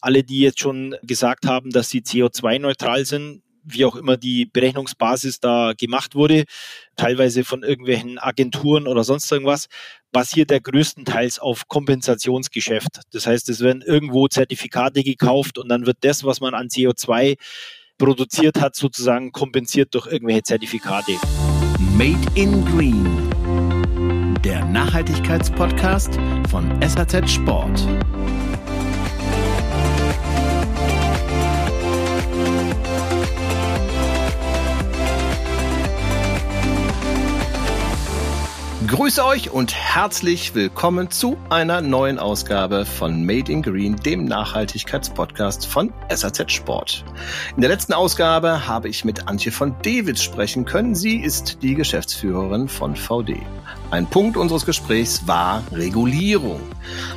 alle, die jetzt schon gesagt haben, dass sie CO2-neutral sind, wie auch immer die Berechnungsbasis da gemacht wurde, teilweise von irgendwelchen Agenturen oder sonst irgendwas, basiert der größtenteils auf Kompensationsgeschäft. Das heißt, es werden irgendwo Zertifikate gekauft und dann wird das, was man an CO2 produziert hat, sozusagen kompensiert durch irgendwelche Zertifikate. Made in Green, der Nachhaltigkeitspodcast von SAZ Sport. Grüße euch und herzlich willkommen zu einer neuen Ausgabe von Made in Green, dem Nachhaltigkeitspodcast von SAZ Sport. In der letzten Ausgabe habe ich mit Antje von Dewitz sprechen können. Sie ist die Geschäftsführerin von VD. Ein Punkt unseres Gesprächs war Regulierung.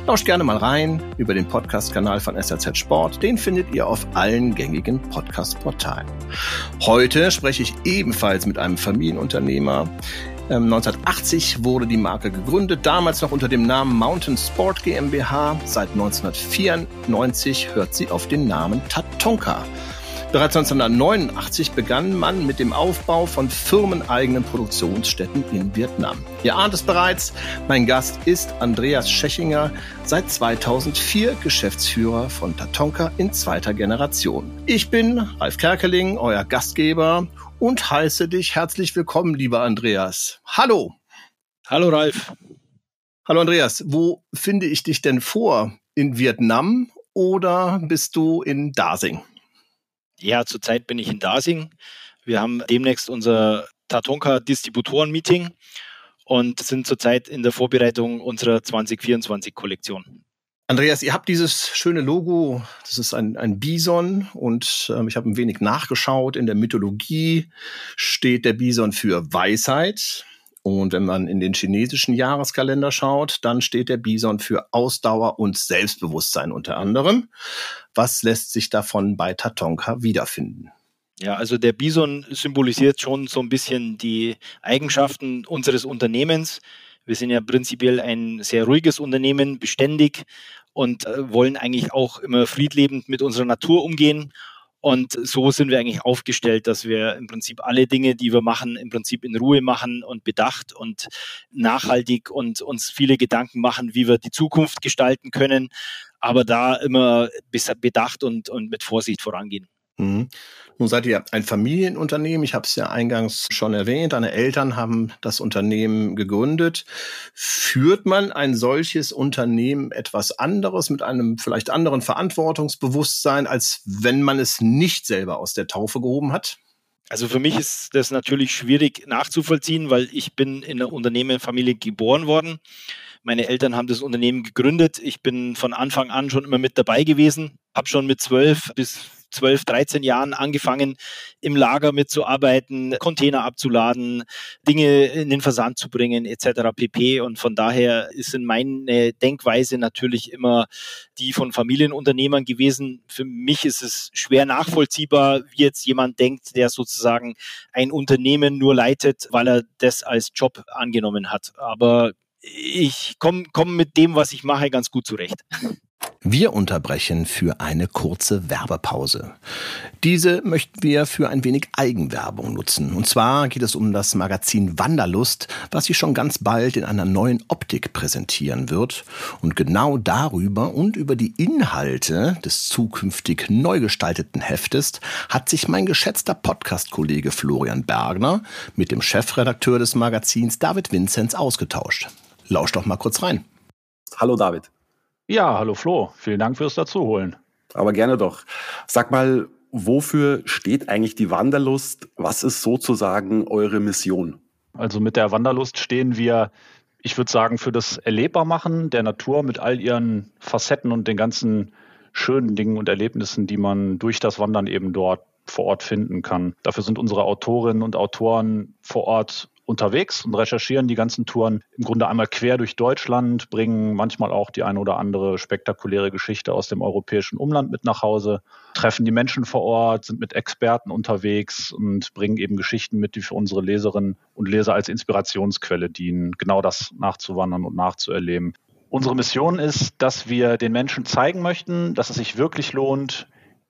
Lauscht gerne mal rein über den Podcast-Kanal von SAZ Sport. Den findet ihr auf allen gängigen Podcast-Portalen. Heute spreche ich ebenfalls mit einem Familienunternehmer, 1980 ähm, wurde die Marke gegründet, damals noch unter dem Namen Mountain Sport GmbH. Seit 1994 hört sie auf den Namen Tatonka. Bereits 1989 begann man mit dem Aufbau von firmeneigenen Produktionsstätten in Vietnam. Ihr ahnt es bereits, mein Gast ist Andreas Schechinger, seit 2004 Geschäftsführer von Tatonka in zweiter Generation. Ich bin Ralf Kerkeling, euer Gastgeber und heiße dich herzlich willkommen, lieber Andreas. Hallo. Hallo Ralf. Hallo Andreas, wo finde ich dich denn vor? In Vietnam oder bist du in Dasing? Ja, zurzeit bin ich in Dasing. Wir haben demnächst unser Tatonka Distributoren-Meeting und sind zurzeit in der Vorbereitung unserer 2024-Kollektion. Andreas, ihr habt dieses schöne Logo, das ist ein, ein Bison und ähm, ich habe ein wenig nachgeschaut. In der Mythologie steht der Bison für Weisheit. Und wenn man in den chinesischen Jahreskalender schaut, dann steht der Bison für Ausdauer und Selbstbewusstsein unter anderem. Was lässt sich davon bei Tatonka wiederfinden? Ja, also der Bison symbolisiert schon so ein bisschen die Eigenschaften unseres Unternehmens. Wir sind ja prinzipiell ein sehr ruhiges Unternehmen, beständig und äh, wollen eigentlich auch immer friedlebend mit unserer Natur umgehen. Und so sind wir eigentlich aufgestellt, dass wir im Prinzip alle Dinge, die wir machen, im Prinzip in Ruhe machen und bedacht und nachhaltig und uns viele Gedanken machen, wie wir die Zukunft gestalten können, aber da immer bedacht und, und mit Vorsicht vorangehen. Mhm. Nun seid ihr ein Familienunternehmen. Ich habe es ja eingangs schon erwähnt. Deine Eltern haben das Unternehmen gegründet. Führt man ein solches Unternehmen etwas anderes mit einem vielleicht anderen Verantwortungsbewusstsein, als wenn man es nicht selber aus der Taufe gehoben hat? Also für mich ist das natürlich schwierig nachzuvollziehen, weil ich bin in einer Unternehmerfamilie geboren worden. Meine Eltern haben das Unternehmen gegründet. Ich bin von Anfang an schon immer mit dabei gewesen, habe schon mit zwölf bis 12, 13 Jahren angefangen, im Lager mitzuarbeiten, Container abzuladen, Dinge in den Versand zu bringen, etc. pp. Und von daher ist in meine Denkweise natürlich immer die von Familienunternehmern gewesen. Für mich ist es schwer nachvollziehbar, wie jetzt jemand denkt, der sozusagen ein Unternehmen nur leitet, weil er das als Job angenommen hat. Aber ich komme komm mit dem, was ich mache, ganz gut zurecht. Wir unterbrechen für eine kurze Werbepause. Diese möchten wir für ein wenig Eigenwerbung nutzen. Und zwar geht es um das Magazin Wanderlust, was sich schon ganz bald in einer neuen Optik präsentieren wird. Und genau darüber und über die Inhalte des zukünftig neu gestalteten Heftes hat sich mein geschätzter Podcast-Kollege Florian Bergner mit dem Chefredakteur des Magazins David Vinzenz ausgetauscht. Lausch doch mal kurz rein. Hallo David. Ja, hallo Flo. Vielen Dank fürs Dazuholen. Aber gerne doch. Sag mal, wofür steht eigentlich die Wanderlust? Was ist sozusagen eure Mission? Also mit der Wanderlust stehen wir, ich würde sagen, für das Erlebbarmachen der Natur mit all ihren Facetten und den ganzen schönen Dingen und Erlebnissen, die man durch das Wandern eben dort vor Ort finden kann. Dafür sind unsere Autorinnen und Autoren vor Ort unterwegs und recherchieren die ganzen Touren im Grunde einmal quer durch Deutschland, bringen manchmal auch die eine oder andere spektakuläre Geschichte aus dem europäischen Umland mit nach Hause, treffen die Menschen vor Ort, sind mit Experten unterwegs und bringen eben Geschichten mit, die für unsere Leserinnen und Leser als Inspirationsquelle dienen, genau das nachzuwandern und nachzuerleben. Unsere Mission ist, dass wir den Menschen zeigen möchten, dass es sich wirklich lohnt,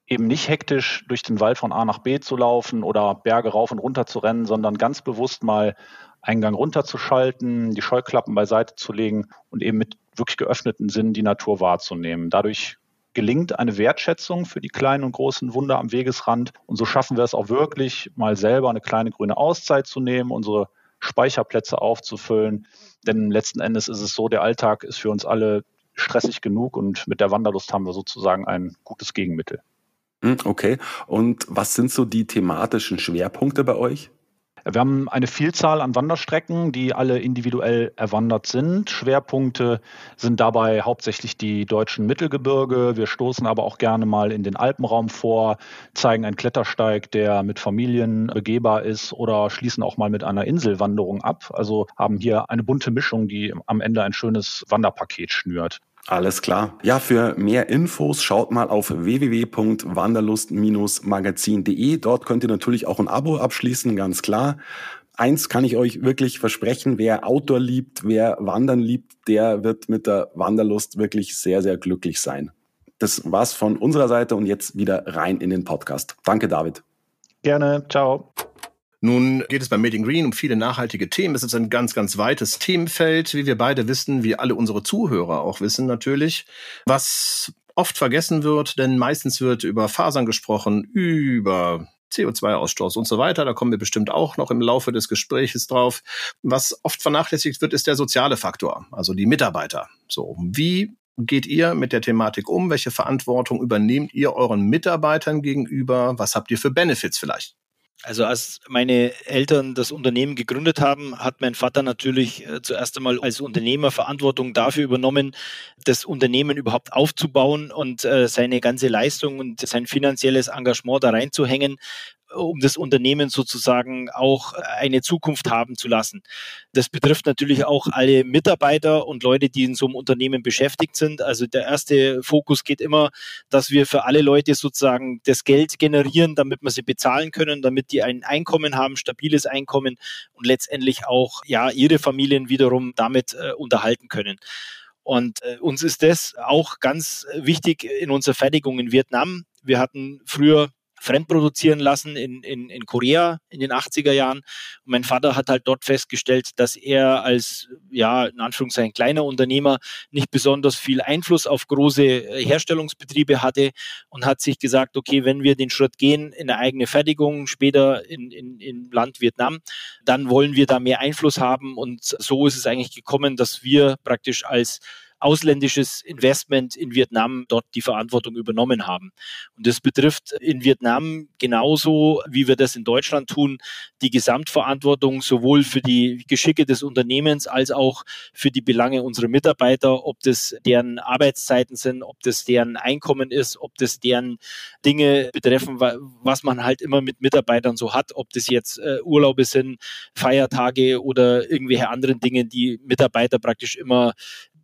eben nicht hektisch durch den Wald von A nach B zu laufen oder Berge rauf und runter zu rennen, sondern ganz bewusst mal einen Gang runterzuschalten, die Scheuklappen beiseite zu legen und eben mit wirklich geöffneten Sinn die Natur wahrzunehmen. Dadurch gelingt eine Wertschätzung für die kleinen und großen Wunder am Wegesrand. Und so schaffen wir es auch wirklich, mal selber eine kleine grüne Auszeit zu nehmen, unsere Speicherplätze aufzufüllen. Denn letzten Endes ist es so, der Alltag ist für uns alle stressig genug und mit der Wanderlust haben wir sozusagen ein gutes Gegenmittel. Hm, okay. Und was sind so die thematischen Schwerpunkte bei euch? Wir haben eine Vielzahl an Wanderstrecken, die alle individuell erwandert sind. Schwerpunkte sind dabei hauptsächlich die deutschen Mittelgebirge. Wir stoßen aber auch gerne mal in den Alpenraum vor, zeigen einen Klettersteig, der mit Familien begehbar ist oder schließen auch mal mit einer Inselwanderung ab. Also haben hier eine bunte Mischung, die am Ende ein schönes Wanderpaket schnürt. Alles klar. Ja, für mehr Infos schaut mal auf www.wanderlust-magazin.de. Dort könnt ihr natürlich auch ein Abo abschließen, ganz klar. Eins kann ich euch wirklich versprechen, wer Outdoor liebt, wer Wandern liebt, der wird mit der Wanderlust wirklich sehr, sehr glücklich sein. Das war's von unserer Seite und jetzt wieder rein in den Podcast. Danke, David. Gerne. Ciao. Nun geht es bei Made in Green um viele nachhaltige Themen. Es ist ein ganz, ganz weites Themenfeld, wie wir beide wissen, wie alle unsere Zuhörer auch wissen natürlich. Was oft vergessen wird, denn meistens wird über Fasern gesprochen, über CO2-Ausstoß und so weiter. Da kommen wir bestimmt auch noch im Laufe des Gespräches drauf. Was oft vernachlässigt wird, ist der soziale Faktor, also die Mitarbeiter. So, wie geht ihr mit der Thematik um? Welche Verantwortung übernehmt ihr euren Mitarbeitern gegenüber? Was habt ihr für Benefits vielleicht? Also als meine Eltern das Unternehmen gegründet haben, hat mein Vater natürlich äh, zuerst einmal als Unternehmer Verantwortung dafür übernommen, das Unternehmen überhaupt aufzubauen und äh, seine ganze Leistung und sein finanzielles Engagement da reinzuhängen, um das Unternehmen sozusagen auch eine Zukunft haben zu lassen. Das betrifft natürlich auch alle Mitarbeiter und Leute, die in so einem Unternehmen beschäftigt sind. Also der erste Fokus geht immer, dass wir für alle Leute sozusagen das Geld generieren, damit wir sie bezahlen können, damit die ein Einkommen haben, stabiles Einkommen und letztendlich auch ja ihre Familien wiederum damit äh, unterhalten können. Und äh, uns ist das auch ganz wichtig in unserer Fertigung in Vietnam. Wir hatten früher fremdproduzieren lassen in, in, in Korea in den 80er Jahren. Und mein Vater hat halt dort festgestellt, dass er als, ja, in Anführungszeichen kleiner Unternehmer nicht besonders viel Einfluss auf große äh, Herstellungsbetriebe hatte und hat sich gesagt, okay, wenn wir den Schritt gehen in eine eigene Fertigung, später in, in, in Land Vietnam, dann wollen wir da mehr Einfluss haben. Und so ist es eigentlich gekommen, dass wir praktisch als ausländisches Investment in Vietnam dort die Verantwortung übernommen haben. Und das betrifft in Vietnam genauso, wie wir das in Deutschland tun, die Gesamtverantwortung sowohl für die Geschicke des Unternehmens als auch für die Belange unserer Mitarbeiter, ob das deren Arbeitszeiten sind, ob das deren Einkommen ist, ob das deren Dinge betreffen, was man halt immer mit Mitarbeitern so hat, ob das jetzt äh, Urlaube sind, Feiertage oder irgendwelche anderen Dinge, die Mitarbeiter praktisch immer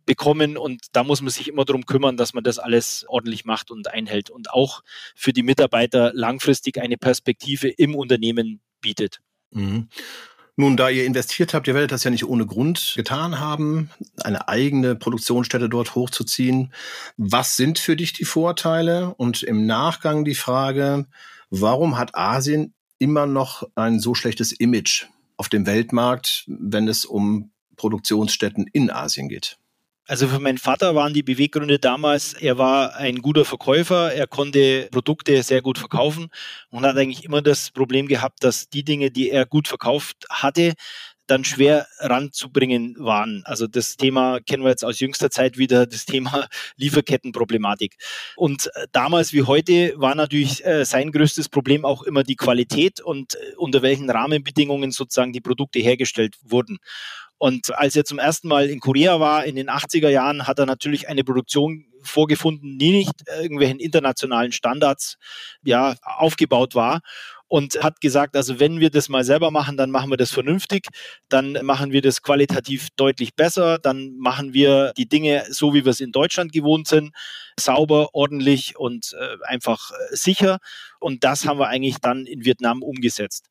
bekommen und da muss man sich immer darum kümmern, dass man das alles ordentlich macht und einhält und auch für die Mitarbeiter langfristig eine Perspektive im Unternehmen bietet. Mhm. Nun, da ihr investiert habt, ihr werdet das ja nicht ohne Grund getan haben, eine eigene Produktionsstätte dort hochzuziehen. Was sind für dich die Vorteile? Und im Nachgang die Frage, warum hat Asien immer noch ein so schlechtes Image auf dem Weltmarkt, wenn es um Produktionsstätten in Asien geht? Also für meinen Vater waren die Beweggründe damals, er war ein guter Verkäufer, er konnte Produkte sehr gut verkaufen und hat eigentlich immer das Problem gehabt, dass die Dinge, die er gut verkauft hatte, dann schwer ranzubringen waren. Also das Thema kennen wir jetzt aus jüngster Zeit wieder, das Thema Lieferkettenproblematik. Und äh, damals wie heute war natürlich äh, sein größtes Problem auch immer die Qualität und äh, unter welchen Rahmenbedingungen sozusagen die Produkte hergestellt wurden. Und als er zum ersten Mal in Korea war, in den 80er Jahren, hat er natürlich eine Produktion vorgefunden, die nicht irgendwelchen internationalen Standards ja, aufgebaut war und hat gesagt, also wenn wir das mal selber machen, dann machen wir das vernünftig, dann machen wir das qualitativ deutlich besser, dann machen wir die Dinge so, wie wir es in Deutschland gewohnt sind, sauber, ordentlich und äh, einfach äh, sicher. Und das haben wir eigentlich dann in Vietnam umgesetzt.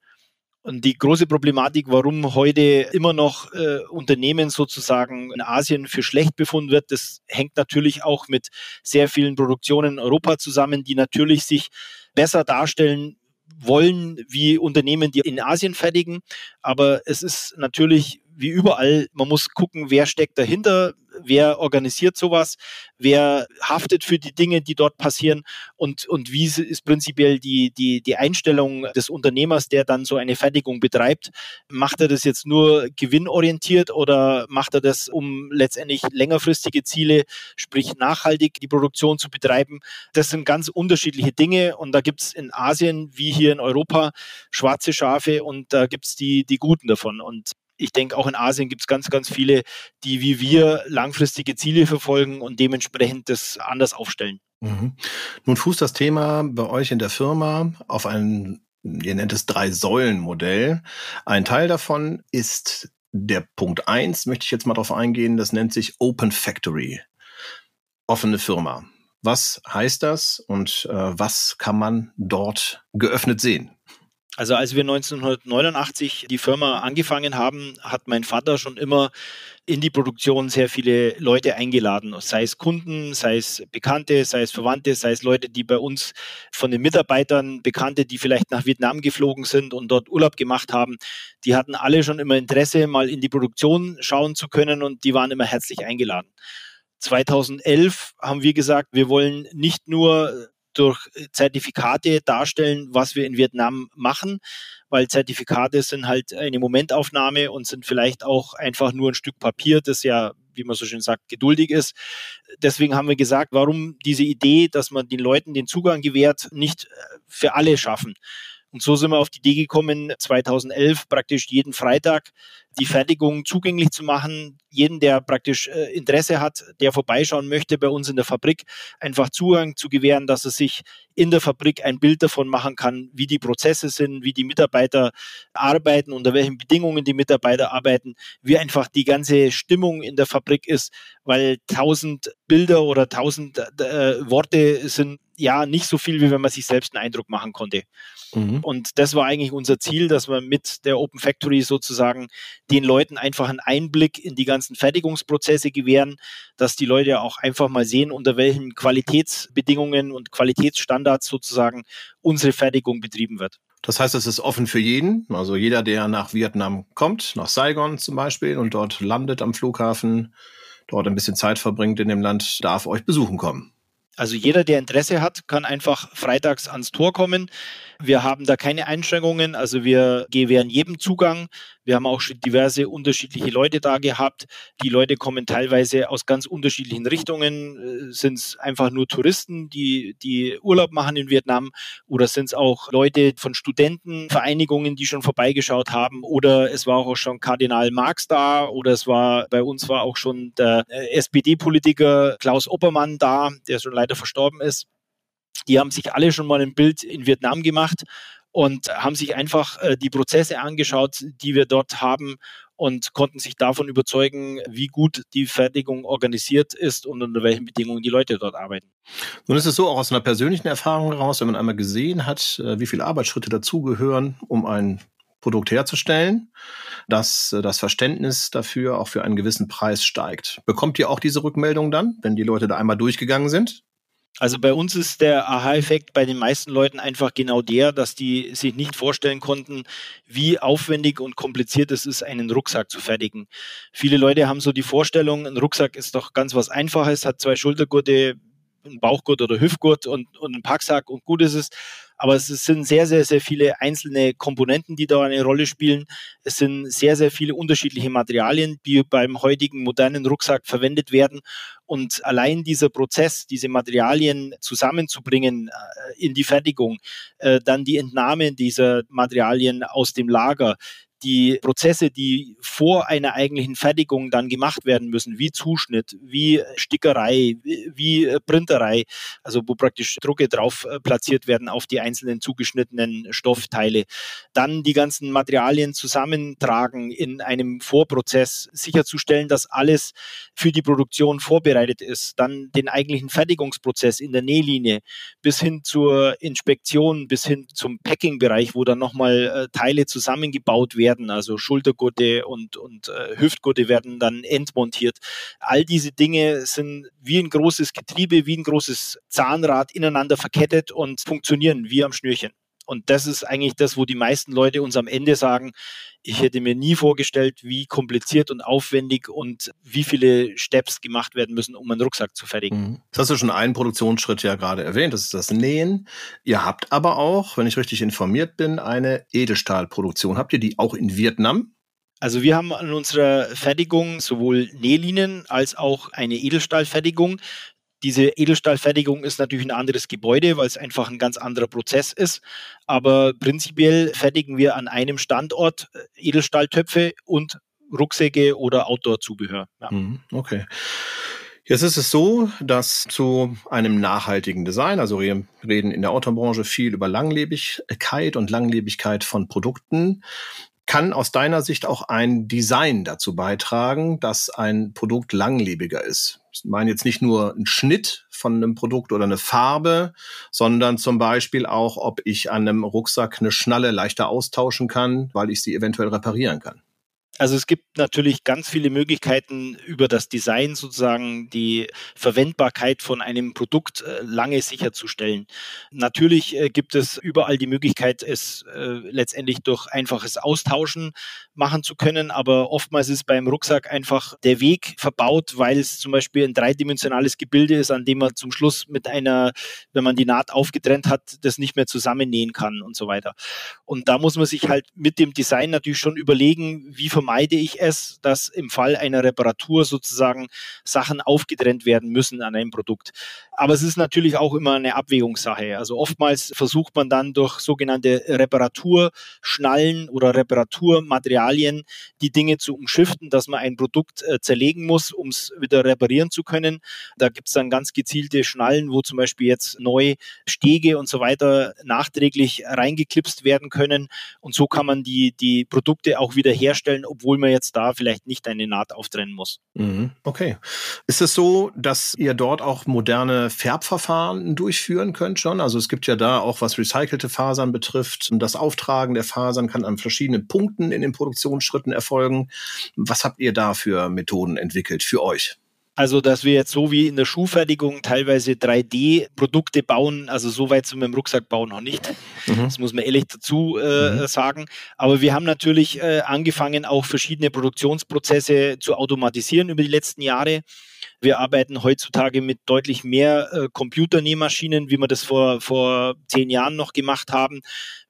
Und die große Problematik, warum heute immer noch äh, Unternehmen sozusagen in Asien für schlecht befunden wird, das hängt natürlich auch mit sehr vielen Produktionen in Europa zusammen, die natürlich sich besser darstellen wollen wie Unternehmen, die in Asien fertigen. Aber es ist natürlich wie überall, man muss gucken, wer steckt dahinter, wer organisiert sowas, wer haftet für die Dinge, die dort passieren und, und wie ist prinzipiell die, die, die Einstellung des Unternehmers, der dann so eine Fertigung betreibt. Macht er das jetzt nur gewinnorientiert oder macht er das, um letztendlich längerfristige Ziele, sprich nachhaltig die Produktion zu betreiben? Das sind ganz unterschiedliche Dinge und da gibt es in Asien wie hier in Europa schwarze Schafe und da gibt es die, die guten davon. Und ich denke, auch in Asien gibt es ganz, ganz viele, die wie wir langfristige Ziele verfolgen und dementsprechend das anders aufstellen. Mhm. Nun fußt das Thema bei euch in der Firma auf ein, ihr nennt es Drei-Säulen-Modell. Ein Teil davon ist der Punkt eins. möchte ich jetzt mal darauf eingehen, das nennt sich Open Factory. Offene Firma. Was heißt das und äh, was kann man dort geöffnet sehen? Also als wir 1989 die Firma angefangen haben, hat mein Vater schon immer in die Produktion sehr viele Leute eingeladen, sei es Kunden, sei es Bekannte, sei es Verwandte, sei es Leute, die bei uns von den Mitarbeitern, Bekannte, die vielleicht nach Vietnam geflogen sind und dort Urlaub gemacht haben, die hatten alle schon immer Interesse, mal in die Produktion schauen zu können und die waren immer herzlich eingeladen. 2011 haben wir gesagt, wir wollen nicht nur durch Zertifikate darstellen, was wir in Vietnam machen, weil Zertifikate sind halt eine Momentaufnahme und sind vielleicht auch einfach nur ein Stück Papier, das ja, wie man so schön sagt, geduldig ist. Deswegen haben wir gesagt, warum diese Idee, dass man den Leuten den Zugang gewährt, nicht für alle schaffen. Und so sind wir auf die Idee gekommen, 2011 praktisch jeden Freitag die Fertigung zugänglich zu machen, jeden, der praktisch äh, Interesse hat, der vorbeischauen möchte bei uns in der Fabrik, einfach Zugang zu gewähren, dass er sich in der Fabrik ein Bild davon machen kann, wie die Prozesse sind, wie die Mitarbeiter arbeiten, unter welchen Bedingungen die Mitarbeiter arbeiten, wie einfach die ganze Stimmung in der Fabrik ist, weil tausend Bilder oder tausend äh, Worte sind ja nicht so viel, wie wenn man sich selbst einen Eindruck machen konnte. Mhm. Und das war eigentlich unser Ziel, dass wir mit der Open Factory sozusagen den Leuten einfach einen Einblick in die ganzen Fertigungsprozesse gewähren, dass die Leute auch einfach mal sehen, unter welchen Qualitätsbedingungen und Qualitätsstandards sozusagen unsere Fertigung betrieben wird. Das heißt, es ist offen für jeden. Also jeder, der nach Vietnam kommt, nach Saigon zum Beispiel und dort landet am Flughafen, dort ein bisschen Zeit verbringt in dem Land, darf euch besuchen kommen. Also jeder, der Interesse hat, kann einfach freitags ans Tor kommen. Wir haben da keine Einschränkungen, also wir gewähren jedem Zugang. Wir haben auch schon diverse unterschiedliche Leute da gehabt. Die Leute kommen teilweise aus ganz unterschiedlichen Richtungen. Äh, sind es einfach nur Touristen, die, die Urlaub machen in Vietnam oder sind es auch Leute von Studentenvereinigungen, die schon vorbeigeschaut haben oder es war auch schon Kardinal Marx da oder es war bei uns war auch schon der äh, SPD-Politiker Klaus Oppermann da, der schon leider verstorben ist. Die haben sich alle schon mal ein Bild in Vietnam gemacht und haben sich einfach äh, die Prozesse angeschaut, die wir dort haben und konnten sich davon überzeugen, wie gut die Fertigung organisiert ist und unter welchen Bedingungen die Leute dort arbeiten. Nun ist es so, auch aus einer persönlichen Erfahrung heraus, wenn man einmal gesehen hat, äh, wie viele Arbeitsschritte dazugehören, um ein Produkt herzustellen, dass äh, das Verständnis dafür auch für einen gewissen Preis steigt. Bekommt ihr auch diese Rückmeldung dann, wenn die Leute da einmal durchgegangen sind? Also bei uns ist der Aha-Effekt bei den meisten Leuten einfach genau der, dass die sich nicht vorstellen konnten, wie aufwendig und kompliziert es ist, einen Rucksack zu fertigen. Viele Leute haben so die Vorstellung, ein Rucksack ist doch ganz was Einfaches, hat zwei Schultergurte, ein Bauchgurt oder Hüftgurt und, und einen Packsack und gut ist es. Aber es sind sehr, sehr, sehr viele einzelne Komponenten, die da eine Rolle spielen. Es sind sehr, sehr viele unterschiedliche Materialien, die beim heutigen modernen Rucksack verwendet werden. Und allein dieser Prozess, diese Materialien zusammenzubringen äh, in die Fertigung, äh, dann die Entnahme dieser Materialien aus dem Lager, die Prozesse, die vor einer eigentlichen Fertigung dann gemacht werden müssen, wie Zuschnitt, wie Stickerei, wie Printerei, also wo praktisch Drucke drauf äh, platziert werden auf die einzelnen zugeschnittenen Stoffteile. Dann die ganzen Materialien zusammentragen in einem Vorprozess, sicherzustellen, dass alles für die Produktion vorbereitet ist. Dann den eigentlichen Fertigungsprozess in der Nählinie bis hin zur Inspektion, bis hin zum Packing-Bereich, wo dann nochmal äh, Teile zusammengebaut werden, also Schultergurte und, und äh, Hüftgurte werden dann entmontiert. All diese Dinge sind wie ein großes Getriebe, wie ein großes Zahnrad ineinander verkettet und funktionieren wie am Schnürchen. Und das ist eigentlich das, wo die meisten Leute uns am Ende sagen, ich hätte mir nie vorgestellt, wie kompliziert und aufwendig und wie viele Steps gemacht werden müssen, um einen Rucksack zu fertigen. Mhm. Das hast du schon einen Produktionsschritt ja gerade erwähnt, das ist das Nähen. Ihr habt aber auch, wenn ich richtig informiert bin, eine Edelstahlproduktion. Habt ihr die auch in Vietnam? Also wir haben an unserer Fertigung sowohl Nählinien als auch eine Edelstahlfertigung. Diese Edelstahlfertigung ist natürlich ein anderes Gebäude, weil es einfach ein ganz anderer Prozess ist. Aber prinzipiell fertigen wir an einem Standort äh, Edelstahltöpfe und Rucksäcke oder Outdoor-Zubehör. Ja. Mhm, okay. Jetzt ist es so, dass zu einem nachhaltigen Design, also wir reden in der Autobranche viel über Langlebigkeit und Langlebigkeit von Produkten kann aus deiner Sicht auch ein Design dazu beitragen, dass ein Produkt langlebiger ist? Ich meine jetzt nicht nur ein Schnitt von einem Produkt oder eine Farbe, sondern zum Beispiel auch, ob ich an einem Rucksack eine Schnalle leichter austauschen kann, weil ich sie eventuell reparieren kann. Also es gibt natürlich ganz viele Möglichkeiten über das Design sozusagen die Verwendbarkeit von einem Produkt äh, lange sicherzustellen. Natürlich äh, gibt es überall die Möglichkeit, es äh, letztendlich durch einfaches Austauschen machen zu können, aber oftmals ist beim Rucksack einfach der Weg verbaut, weil es zum Beispiel ein dreidimensionales Gebilde ist, an dem man zum Schluss mit einer, wenn man die Naht aufgetrennt hat, das nicht mehr zusammennähen kann und so weiter. Und da muss man sich halt mit dem Design natürlich schon überlegen, wie vermeiden vermeide ich es, dass im Fall einer Reparatur sozusagen Sachen aufgetrennt werden müssen an einem Produkt. Aber es ist natürlich auch immer eine Abwägungssache. Also oftmals versucht man dann durch sogenannte Reparaturschnallen oder Reparaturmaterialien die Dinge zu umschiften, dass man ein Produkt äh, zerlegen muss, um es wieder reparieren zu können. Da gibt es dann ganz gezielte Schnallen, wo zum Beispiel jetzt neu Stege und so weiter nachträglich reingeklipst werden können. Und so kann man die, die Produkte auch wieder herstellen, obwohl man jetzt da vielleicht nicht eine Naht auftrennen muss. Mhm. Okay. Ist es so, dass ihr dort auch moderne Färbverfahren durchführen könnt schon? Also es gibt ja da auch, was recycelte Fasern betrifft, das Auftragen der Fasern kann an verschiedenen Punkten in den Produktionsschritten erfolgen. Was habt ihr da für Methoden entwickelt für euch? Also, dass wir jetzt so wie in der Schuhfertigung teilweise 3D-Produkte bauen, also so weit sind wir im Rucksackbau noch nicht. Mhm. Das muss man ehrlich dazu äh, mhm. sagen. Aber wir haben natürlich äh, angefangen, auch verschiedene Produktionsprozesse zu automatisieren über die letzten Jahre. Wir arbeiten heutzutage mit deutlich mehr äh, Computernähmaschinen, wie wir das vor, vor zehn Jahren noch gemacht haben.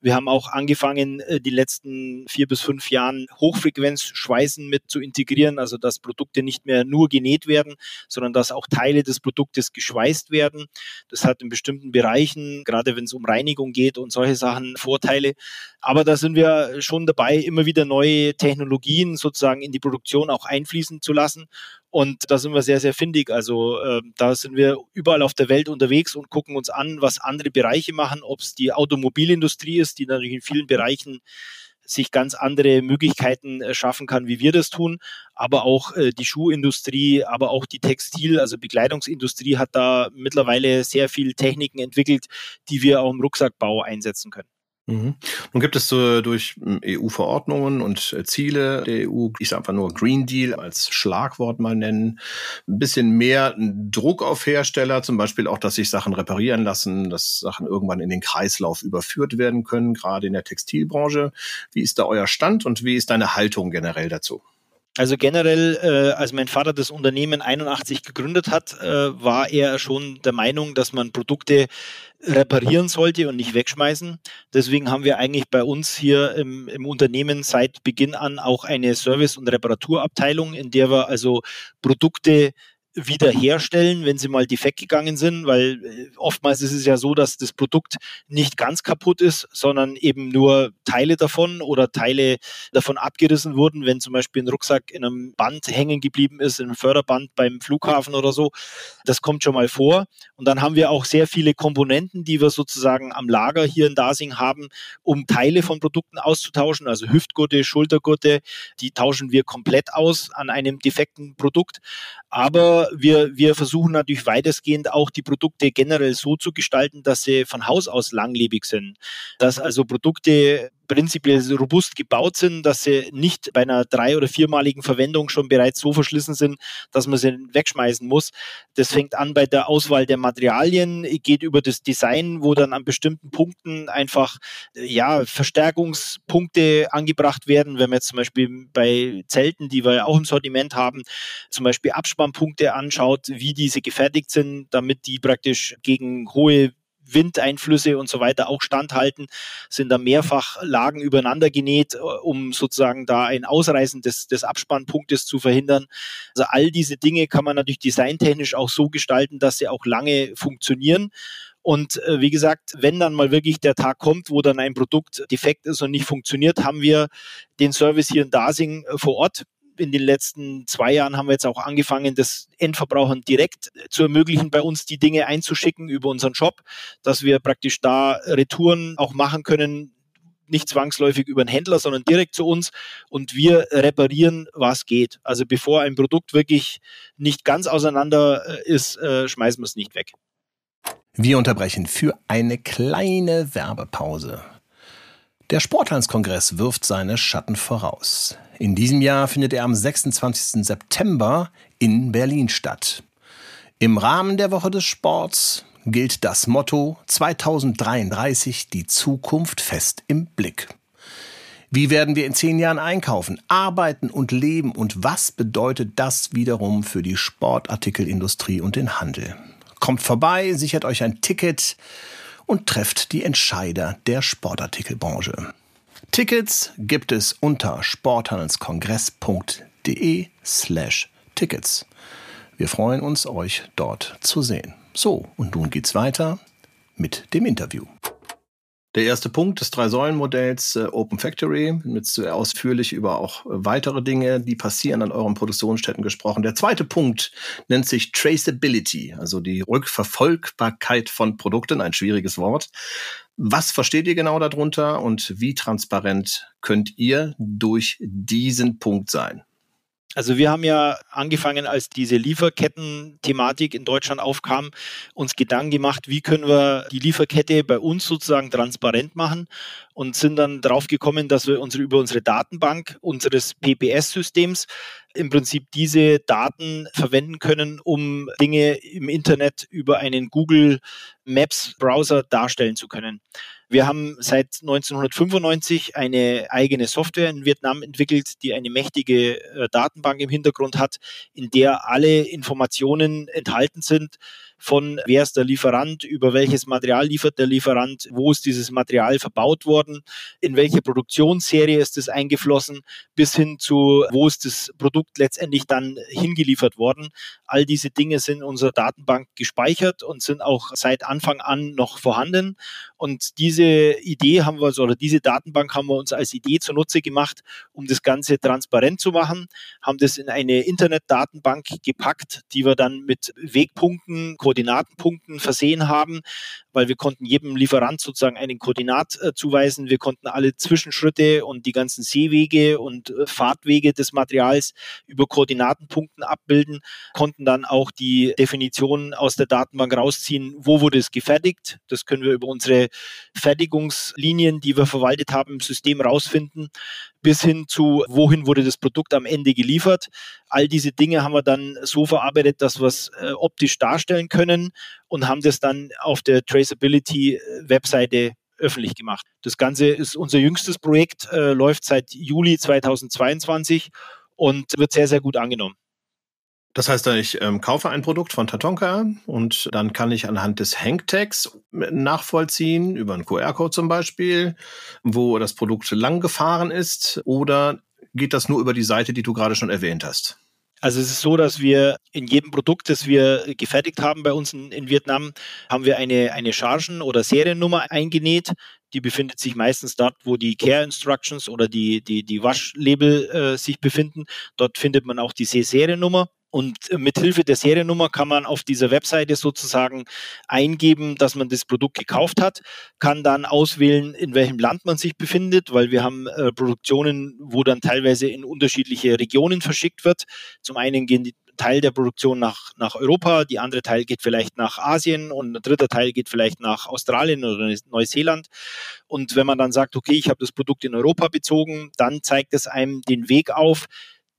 Wir haben auch angefangen, äh, die letzten vier bis fünf Jahren Hochfrequenzschweißen mit zu integrieren, also dass Produkte nicht mehr nur genäht werden, sondern dass auch Teile des Produktes geschweißt werden. Das hat in bestimmten Bereichen, gerade wenn es um Reinigung geht und solche Sachen, Vorteile. Aber da sind wir schon dabei, immer wieder neue Technologien sozusagen in die Produktion auch einfließen zu lassen. Und da sind wir sehr, sehr findig. Also äh, da sind wir überall auf der Welt unterwegs und gucken uns an, was andere Bereiche machen, ob es die Automobilindustrie ist, die natürlich in vielen Bereichen sich ganz andere Möglichkeiten äh, schaffen kann, wie wir das tun. Aber auch äh, die Schuhindustrie, aber auch die Textil, also Bekleidungsindustrie hat da mittlerweile sehr viel Techniken entwickelt, die wir auch im Rucksackbau einsetzen können. Mhm. Nun gibt es äh, durch hm, EU-Verordnungen und äh, Ziele der EU, ich sage einfach nur Green Deal als Schlagwort mal nennen, ein bisschen mehr Druck auf Hersteller, zum Beispiel auch, dass sich Sachen reparieren lassen, dass Sachen irgendwann in den Kreislauf überführt werden können, gerade in der Textilbranche. Wie ist da euer Stand und wie ist deine Haltung generell dazu? Also generell, äh, als mein Vater das Unternehmen 81 gegründet hat, äh, war er schon der Meinung, dass man Produkte reparieren sollte und nicht wegschmeißen. Deswegen haben wir eigentlich bei uns hier im, im Unternehmen seit Beginn an auch eine Service- und Reparaturabteilung, in der wir also Produkte wiederherstellen, wenn sie mal defekt gegangen sind, weil äh, oftmals ist es ja so, dass das Produkt nicht ganz kaputt ist, sondern eben nur Teile davon oder Teile davon abgerissen wurden, wenn zum Beispiel ein Rucksack in einem Band hängen geblieben ist, in einem Förderband beim Flughafen oder so. Das kommt schon mal vor. Und dann haben wir auch sehr viele Komponenten, die wir sozusagen am Lager hier in Dasing haben, um Teile von Produkten auszutauschen, also Hüftgurte, Schultergurte, die tauschen wir komplett aus an einem defekten Produkt. Aber wir, wir versuchen natürlich weitestgehend auch die Produkte generell so zu gestalten, dass sie von Haus aus langlebig sind. Dass also Produkte prinzipiell robust gebaut sind, dass sie nicht bei einer drei- oder viermaligen Verwendung schon bereits so verschlissen sind, dass man sie wegschmeißen muss. Das fängt an bei der Auswahl der Materialien, geht über das Design, wo dann an bestimmten Punkten einfach ja Verstärkungspunkte angebracht werden. Wenn man jetzt zum Beispiel bei Zelten, die wir ja auch im Sortiment haben, zum Beispiel Abspannpunkte anschaut, wie diese gefertigt sind, damit die praktisch gegen hohe Windeinflüsse und so weiter auch standhalten, sind da mehrfach Lagen übereinander genäht, äh, um sozusagen da ein Ausreißen des, des Abspannpunktes zu verhindern. Also all diese Dinge kann man natürlich designtechnisch auch so gestalten, dass sie auch lange funktionieren. Und äh, wie gesagt, wenn dann mal wirklich der Tag kommt, wo dann ein Produkt defekt ist und nicht funktioniert, haben wir den Service hier in Dasing äh, vor Ort in den letzten zwei Jahren haben wir jetzt auch angefangen, das Endverbrauchern direkt zu ermöglichen, bei uns die Dinge einzuschicken über unseren Shop, dass wir praktisch da Retouren auch machen können, nicht zwangsläufig über einen Händler, sondern direkt zu uns und wir reparieren, was geht. Also bevor ein Produkt wirklich nicht ganz auseinander äh, ist, äh, schmeißen wir es nicht weg. Wir unterbrechen für eine kleine Werbepause. Der Sportlandskongress wirft seine Schatten voraus. In diesem Jahr findet er am 26. September in Berlin statt. Im Rahmen der Woche des Sports gilt das Motto 2033 die Zukunft fest im Blick. Wie werden wir in zehn Jahren einkaufen, arbeiten und leben und was bedeutet das wiederum für die Sportartikelindustrie und den Handel? Kommt vorbei, sichert euch ein Ticket und trefft die Entscheider der Sportartikelbranche. Tickets gibt es unter sporthandelskongress.de slash Tickets. Wir freuen uns, euch dort zu sehen. So, und nun geht's weiter mit dem Interview. Der erste Punkt des Drei-Säulen-Modells äh, Open Factory, mit sehr ausführlich über auch äh, weitere Dinge, die passieren an euren Produktionsstätten gesprochen. Der zweite Punkt nennt sich Traceability, also die Rückverfolgbarkeit von Produkten, ein schwieriges Wort. Was versteht ihr genau darunter und wie transparent könnt ihr durch diesen Punkt sein? Also wir haben ja angefangen, als diese Lieferketten-Thematik in Deutschland aufkam, uns Gedanken gemacht, wie können wir die Lieferkette bei uns sozusagen transparent machen und sind dann drauf gekommen, dass wir unsere, über unsere Datenbank unseres PPS-Systems im Prinzip diese Daten verwenden können, um Dinge im Internet über einen Google Maps Browser darstellen zu können. Wir haben seit 1995 eine eigene Software in Vietnam entwickelt, die eine mächtige äh, Datenbank im Hintergrund hat, in der alle Informationen enthalten sind, von wer ist der Lieferant, über welches Material liefert der Lieferant, wo ist dieses Material verbaut worden, in welche Produktionsserie ist es eingeflossen, bis hin zu, wo ist das Produkt letztendlich dann hingeliefert worden. All diese Dinge sind in unserer Datenbank gespeichert und sind auch seit Anfang an noch vorhanden. Und diese Idee haben wir, oder diese Datenbank haben wir uns als Idee zunutze gemacht, um das Ganze transparent zu machen, haben das in eine Internetdatenbank gepackt, die wir dann mit Wegpunkten, Koordinatenpunkten versehen haben, weil wir konnten jedem Lieferant sozusagen einen Koordinat äh, zuweisen. Wir konnten alle Zwischenschritte und die ganzen Seewege und äh, Fahrtwege des Materials über Koordinatenpunkten abbilden, konnten dann auch die Definition aus der Datenbank rausziehen, wo wurde es gefertigt. Das können wir über unsere Fertigungslinien, die wir verwaltet haben, im System rausfinden bis hin zu, wohin wurde das Produkt am Ende geliefert. All diese Dinge haben wir dann so verarbeitet, dass wir es äh, optisch darstellen können und haben das dann auf der Traceability-Webseite öffentlich gemacht. Das Ganze ist unser jüngstes Projekt, äh, läuft seit Juli 2022 und wird sehr, sehr gut angenommen. Das heißt, ich ähm, kaufe ein Produkt von Tatonka und dann kann ich anhand des Hangtags nachvollziehen, über einen QR-Code zum Beispiel, wo das Produkt lang gefahren ist oder geht das nur über die Seite, die du gerade schon erwähnt hast? Also es ist so, dass wir in jedem Produkt, das wir gefertigt haben bei uns in, in Vietnam, haben wir eine, eine Chargen- oder Seriennummer eingenäht. Die befindet sich meistens dort, wo die Care Instructions oder die, die, die Waschlabel äh, sich befinden. Dort findet man auch die Seriennummer. Und mit Hilfe der Seriennummer kann man auf dieser Webseite sozusagen eingeben, dass man das Produkt gekauft hat, kann dann auswählen, in welchem Land man sich befindet, weil wir haben äh, Produktionen, wo dann teilweise in unterschiedliche Regionen verschickt wird. Zum einen gehen die Teil der Produktion nach, nach Europa, die andere Teil geht vielleicht nach Asien und ein dritter Teil geht vielleicht nach Australien oder Neuseeland. Und wenn man dann sagt, okay, ich habe das Produkt in Europa bezogen, dann zeigt es einem den Weg auf,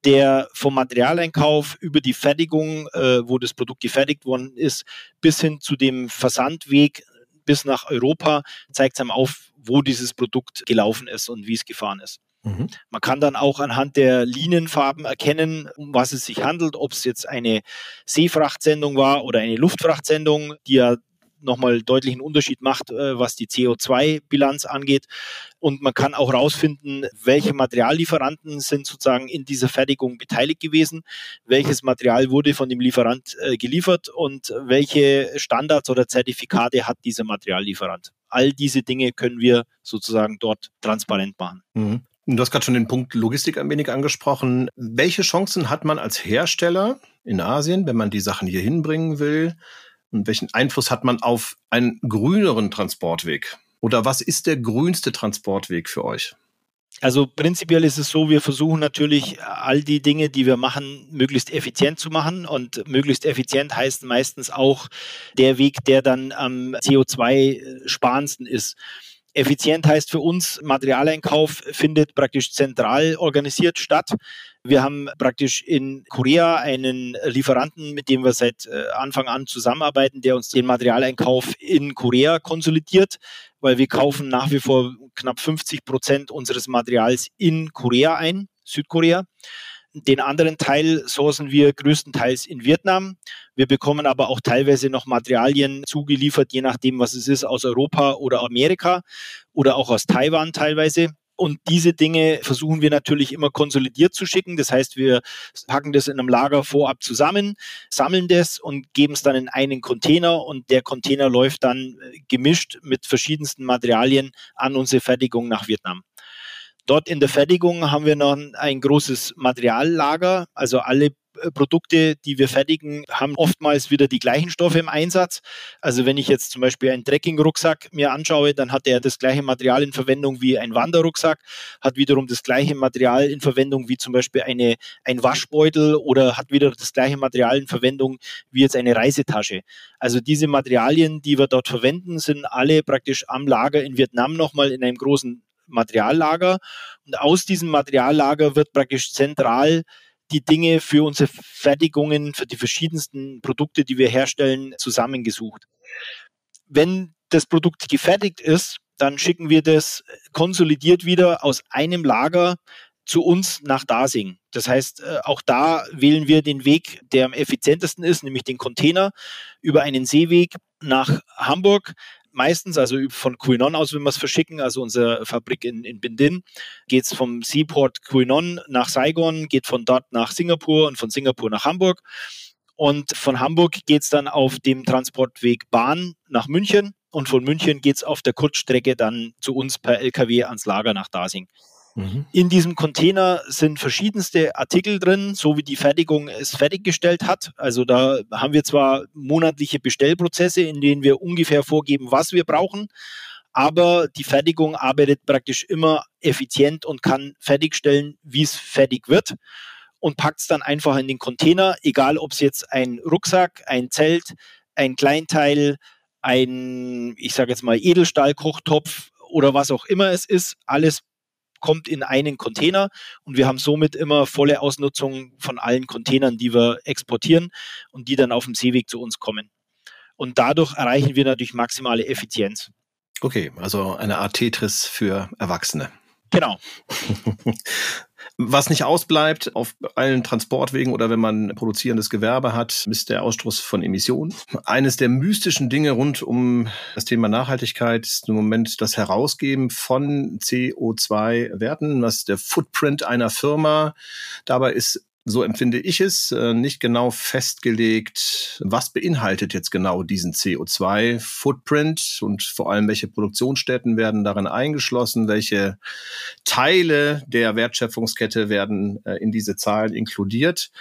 der vom Materialeinkauf über die Fertigung, äh, wo das Produkt gefertigt worden ist, bis hin zu dem Versandweg bis nach Europa, zeigt es einem auf, wo dieses Produkt gelaufen ist und wie es gefahren ist. Mhm. Man kann dann auch anhand der Linienfarben erkennen, um was es sich handelt, ob es jetzt eine Seefrachtsendung war oder eine Luftfrachtsendung, die ja nochmal deutlichen Unterschied macht, äh, was die CO2-Bilanz angeht. Und man kann auch herausfinden, welche Materiallieferanten sind sozusagen in dieser Fertigung beteiligt gewesen, welches Material wurde von dem Lieferant äh, geliefert und welche Standards oder Zertifikate hat dieser Materiallieferant. All diese Dinge können wir sozusagen dort transparent machen. Mhm. Du hast gerade schon den Punkt Logistik ein wenig angesprochen. Welche Chancen hat man als Hersteller in Asien, wenn man die Sachen hier hinbringen will? Und welchen Einfluss hat man auf einen grüneren Transportweg? Oder was ist der grünste Transportweg für euch? Also prinzipiell ist es so, wir versuchen natürlich all die Dinge, die wir machen, möglichst effizient zu machen. Und möglichst effizient heißt meistens auch der Weg, der dann am CO2-sparendsten ist. Effizient heißt für uns, Materialeinkauf findet praktisch zentral organisiert statt. Wir haben praktisch in Korea einen Lieferanten, mit dem wir seit äh, Anfang an zusammenarbeiten, der uns den Materialeinkauf in Korea konsolidiert, weil wir kaufen nach wie vor knapp 50 Prozent unseres Materials in Korea ein, Südkorea. Den anderen Teil sourcen wir größtenteils in Vietnam. Wir bekommen aber auch teilweise noch Materialien zugeliefert, je nachdem, was es ist, aus Europa oder Amerika oder auch aus Taiwan teilweise. Und diese Dinge versuchen wir natürlich immer konsolidiert zu schicken. Das heißt, wir packen das in einem Lager vorab zusammen, sammeln das und geben es dann in einen Container und der Container läuft dann gemischt mit verschiedensten Materialien an unsere Fertigung nach Vietnam. Dort in der Fertigung haben wir noch ein großes Materiallager. Also alle äh, Produkte, die wir fertigen, haben oftmals wieder die gleichen Stoffe im Einsatz. Also wenn ich jetzt zum Beispiel einen Trekking-Rucksack mir anschaue, dann hat er das gleiche Material in Verwendung wie ein Wanderrucksack, hat wiederum das gleiche Material in Verwendung wie zum Beispiel eine, ein Waschbeutel oder hat wieder das gleiche Material in Verwendung wie jetzt eine Reisetasche. Also diese Materialien, die wir dort verwenden, sind alle praktisch am Lager in Vietnam nochmal in einem großen Materiallager. Und aus diesem Materiallager wird praktisch zentral die Dinge für unsere Fertigungen, für die verschiedensten Produkte, die wir herstellen, zusammengesucht. Wenn das Produkt gefertigt ist, dann schicken wir das konsolidiert wieder aus einem Lager zu uns nach Dasing. Das heißt, äh, auch da wählen wir den Weg, der am effizientesten ist, nämlich den Container über einen Seeweg nach Hamburg meistens, also von Quenon aus, wenn wir es verschicken, also unsere Fabrik in, in Bindin, geht es vom Seaport Quenon nach Saigon, geht von dort nach Singapur und von Singapur nach Hamburg. Und von Hamburg geht es dann auf dem Transportweg Bahn nach München und von München geht es auf der Kurzstrecke dann zu uns per LKW ans Lager nach Dasing. Mhm. In diesem Container sind verschiedenste Artikel drin, so wie die Fertigung es fertiggestellt hat. Also da haben wir zwar monatliche Bestellprozesse, in denen wir ungefähr vorgeben, was wir brauchen, aber die Fertigung arbeitet praktisch immer effizient und kann fertigstellen, wie es fertig wird und packt es dann einfach in den Container, egal ob es jetzt ein Rucksack, ein Zelt, ein Kleinteil, ein, ich sage jetzt mal, Edelstahlkochtopf oder was auch immer es ist, alles kommt in einen Container und wir haben somit immer volle Ausnutzung von allen Containern, die wir exportieren und die dann auf dem Seeweg zu uns kommen. Und dadurch erreichen wir natürlich maximale Effizienz. Okay, also eine Art Tetris für Erwachsene. Genau. Was nicht ausbleibt auf allen Transportwegen oder wenn man produzierendes Gewerbe hat, ist der Ausstoß von Emissionen. Eines der mystischen Dinge rund um das Thema Nachhaltigkeit ist im Moment das Herausgeben von CO2-Werten, was der Footprint einer Firma. Dabei ist so empfinde ich es, äh, nicht genau festgelegt, was beinhaltet jetzt genau diesen CO2-Footprint und vor allem, welche Produktionsstätten werden darin eingeschlossen, welche Teile der Wertschöpfungskette werden äh, in diese Zahlen inkludiert.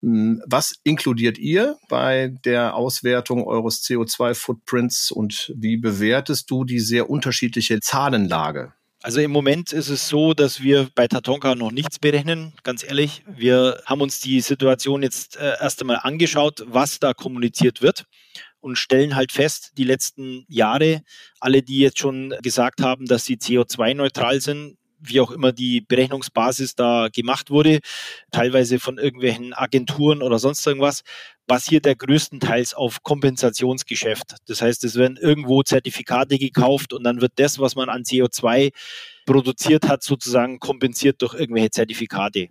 Hm, was inkludiert ihr bei der Auswertung eures CO2-Footprints und wie bewertest du die sehr unterschiedliche Zahlenlage? Also im Moment ist es so, dass wir bei Tatonka noch nichts berechnen, ganz ehrlich. Wir haben uns die Situation jetzt äh, erst einmal angeschaut, was da kommuniziert wird und stellen halt fest, die letzten Jahre, alle, die jetzt schon gesagt haben, dass sie CO2-neutral sind, wie auch immer die Berechnungsbasis da gemacht wurde, teilweise von irgendwelchen Agenturen oder sonst irgendwas, basiert er größtenteils auf Kompensationsgeschäft. Das heißt, es werden irgendwo Zertifikate gekauft und dann wird das, was man an CO2 produziert hat, sozusagen kompensiert durch irgendwelche Zertifikate.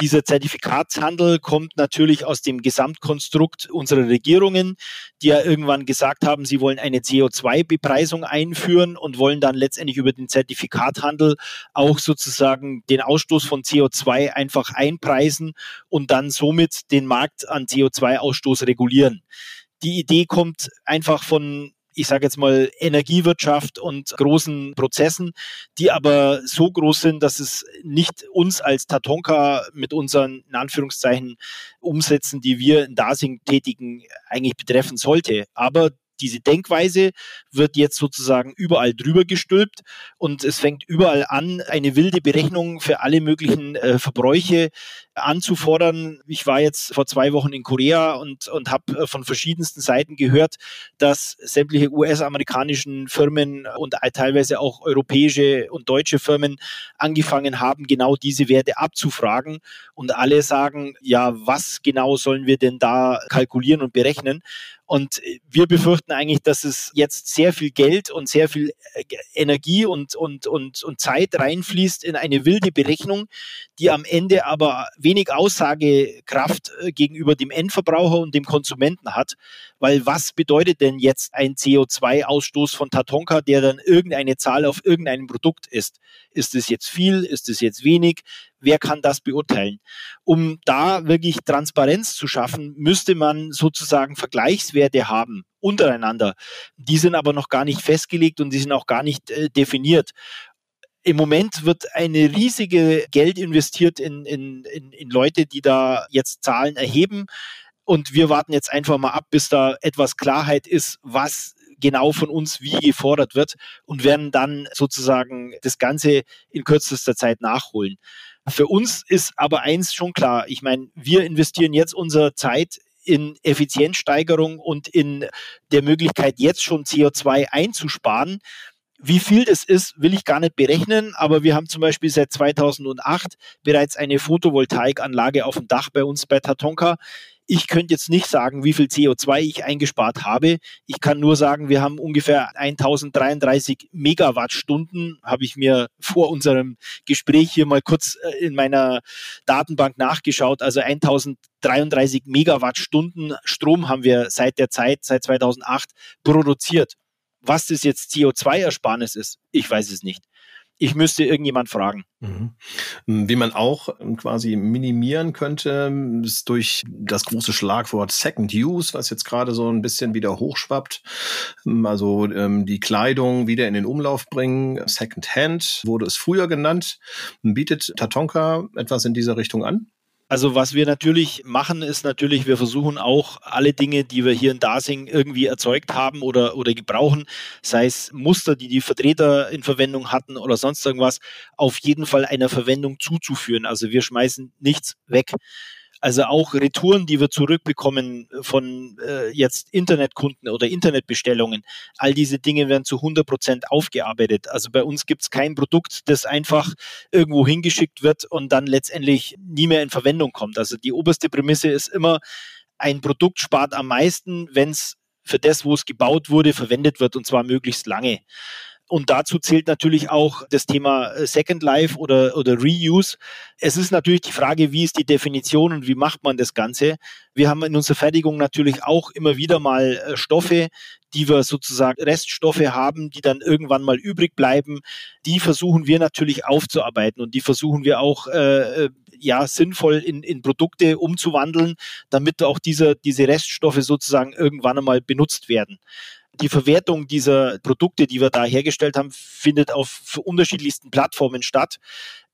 Dieser Zertifikatshandel kommt natürlich aus dem Gesamtkonstrukt unserer Regierungen, die ja irgendwann gesagt haben, sie wollen eine CO2-Bepreisung einführen und wollen dann letztendlich über den Zertifikathandel auch sozusagen den Ausstoß von CO2 einfach einpreisen und dann somit den Markt an CO2-Ausstoß regulieren. Die Idee kommt einfach von ich sage jetzt mal, Energiewirtschaft und großen Prozessen, die aber so groß sind, dass es nicht uns als Tatonka mit unseren, in Anführungszeichen, Umsätzen, die wir in Dasing tätigen, eigentlich betreffen sollte. Aber diese Denkweise wird jetzt sozusagen überall drüber gestülpt und es fängt überall an, eine wilde Berechnung für alle möglichen äh, Verbräuche anzufordern. Ich war jetzt vor zwei Wochen in Korea und, und habe äh, von verschiedensten Seiten gehört, dass sämtliche US-amerikanischen Firmen und teilweise auch europäische und deutsche Firmen angefangen haben, genau diese Werte abzufragen. Und alle sagen, ja, was genau sollen wir denn da kalkulieren und berechnen? Und wir befürchten eigentlich, dass es jetzt sehr viel Geld und sehr viel äh, Energie und, und, und, und Zeit reinfließt in eine wilde Berechnung, die am Ende aber wenig Aussagekraft äh, gegenüber dem Endverbraucher und dem Konsumenten hat. Weil was bedeutet denn jetzt ein CO2-Ausstoß von Tatonka, der dann irgendeine Zahl auf irgendeinem Produkt ist? Ist es jetzt viel? Ist es jetzt wenig? Wer kann das beurteilen? Um da wirklich Transparenz zu schaffen, müsste man sozusagen Vergleichswerte haben untereinander. Die sind aber noch gar nicht festgelegt und die sind auch gar nicht äh, definiert. Im Moment wird eine riesige Geld investiert in, in, in, in Leute, die da jetzt Zahlen erheben. Und wir warten jetzt einfach mal ab, bis da etwas Klarheit ist, was genau von uns wie gefordert wird und werden dann sozusagen das Ganze in kürzester Zeit nachholen. Für uns ist aber eins schon klar. Ich meine, wir investieren jetzt unsere Zeit in Effizienzsteigerung und in der Möglichkeit, jetzt schon CO2 einzusparen. Wie viel das ist, will ich gar nicht berechnen, aber wir haben zum Beispiel seit 2008 bereits eine Photovoltaikanlage auf dem Dach bei uns bei Tatonka. Ich könnte jetzt nicht sagen, wie viel CO2 ich eingespart habe. Ich kann nur sagen, wir haben ungefähr 1033 Megawattstunden, habe ich mir vor unserem Gespräch hier mal kurz äh, in meiner Datenbank nachgeschaut. Also 1033 Megawattstunden Strom haben wir seit der Zeit, seit 2008 produziert. Was das jetzt CO2-Ersparnis ist, ich weiß es nicht. Ich müsste irgendjemand fragen. Mhm. Wie man auch quasi minimieren könnte, ist durch das große Schlagwort Second Use, was jetzt gerade so ein bisschen wieder hochschwappt. Also ähm, die Kleidung wieder in den Umlauf bringen. Second Hand wurde es früher genannt. Bietet Tatonka etwas in dieser Richtung an? Also was wir natürlich machen, ist natürlich, wir versuchen auch alle Dinge, die wir hier in Dasing irgendwie erzeugt haben oder, oder gebrauchen, sei es Muster, die die Vertreter in Verwendung hatten oder sonst irgendwas, auf jeden Fall einer Verwendung zuzuführen. Also wir schmeißen nichts weg. Also auch Retouren, die wir zurückbekommen von äh, jetzt Internetkunden oder Internetbestellungen, all diese Dinge werden zu 100 Prozent aufgearbeitet. Also bei uns gibt es kein Produkt, das einfach irgendwo hingeschickt wird und dann letztendlich nie mehr in Verwendung kommt. Also die oberste Prämisse ist immer, ein Produkt spart am meisten, wenn es für das, wo es gebaut wurde, verwendet wird und zwar möglichst lange. Und dazu zählt natürlich auch das Thema äh, Second Life oder, oder Reuse. Es ist natürlich die Frage, wie ist die Definition und wie macht man das Ganze? Wir haben in unserer Fertigung natürlich auch immer wieder mal äh, Stoffe, die wir sozusagen Reststoffe haben, die dann irgendwann mal übrig bleiben. Die versuchen wir natürlich aufzuarbeiten und die versuchen wir auch äh, äh ja sinnvoll in, in Produkte umzuwandeln, damit auch diese, diese Reststoffe sozusagen irgendwann einmal benutzt werden die Verwertung dieser Produkte, die wir da hergestellt haben, findet auf unterschiedlichsten Plattformen statt.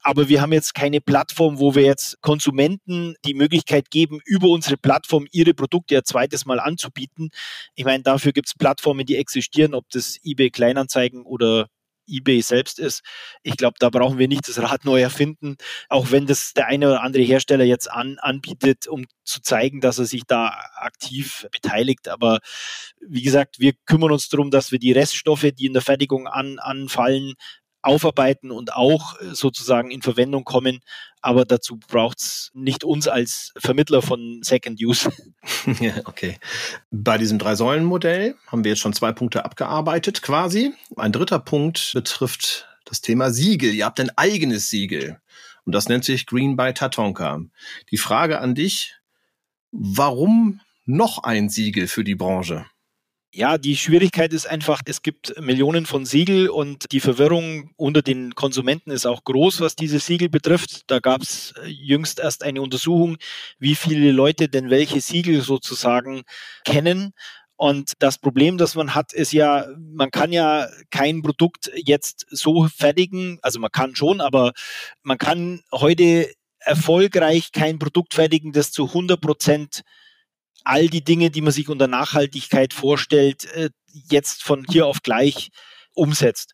Aber wir haben jetzt keine Plattform, wo wir jetzt Konsumenten die Möglichkeit geben, über unsere Plattform ihre Produkte ein zweites Mal anzubieten. Ich meine, dafür gibt es Plattformen, die existieren, ob das eBay Kleinanzeigen oder eBay selbst ist. Ich glaube, da brauchen wir nicht das Rad neu erfinden, auch wenn das der eine oder andere Hersteller jetzt an, anbietet, um zu zeigen, dass er sich da aktiv beteiligt. Aber wie gesagt, wir kümmern uns darum, dass wir die Reststoffe, die in der Fertigung an, anfallen, aufarbeiten und auch äh, sozusagen in Verwendung kommen. Aber dazu braucht es nicht uns als Vermittler von Second Use. Okay. Bei diesem Drei-Säulen-Modell haben wir jetzt schon zwei Punkte abgearbeitet quasi. Ein dritter Punkt betrifft das Thema Siegel. Ihr habt ein eigenes Siegel und das nennt sich Green by Tatonka. Die Frage an dich, warum noch ein Siegel für die Branche? Ja, die Schwierigkeit ist einfach, es gibt Millionen von Siegel und die Verwirrung unter den Konsumenten ist auch groß, was diese Siegel betrifft. Da gab es äh, jüngst erst eine Untersuchung, wie viele Leute denn welche Siegel sozusagen kennen. Und das Problem, das man hat, ist ja, man kann ja kein Produkt jetzt so fertigen, also man kann schon, aber man kann heute erfolgreich kein Produkt fertigen, das zu 100 Prozent all die Dinge, die man sich unter Nachhaltigkeit vorstellt, äh, jetzt von hier auf gleich umsetzt.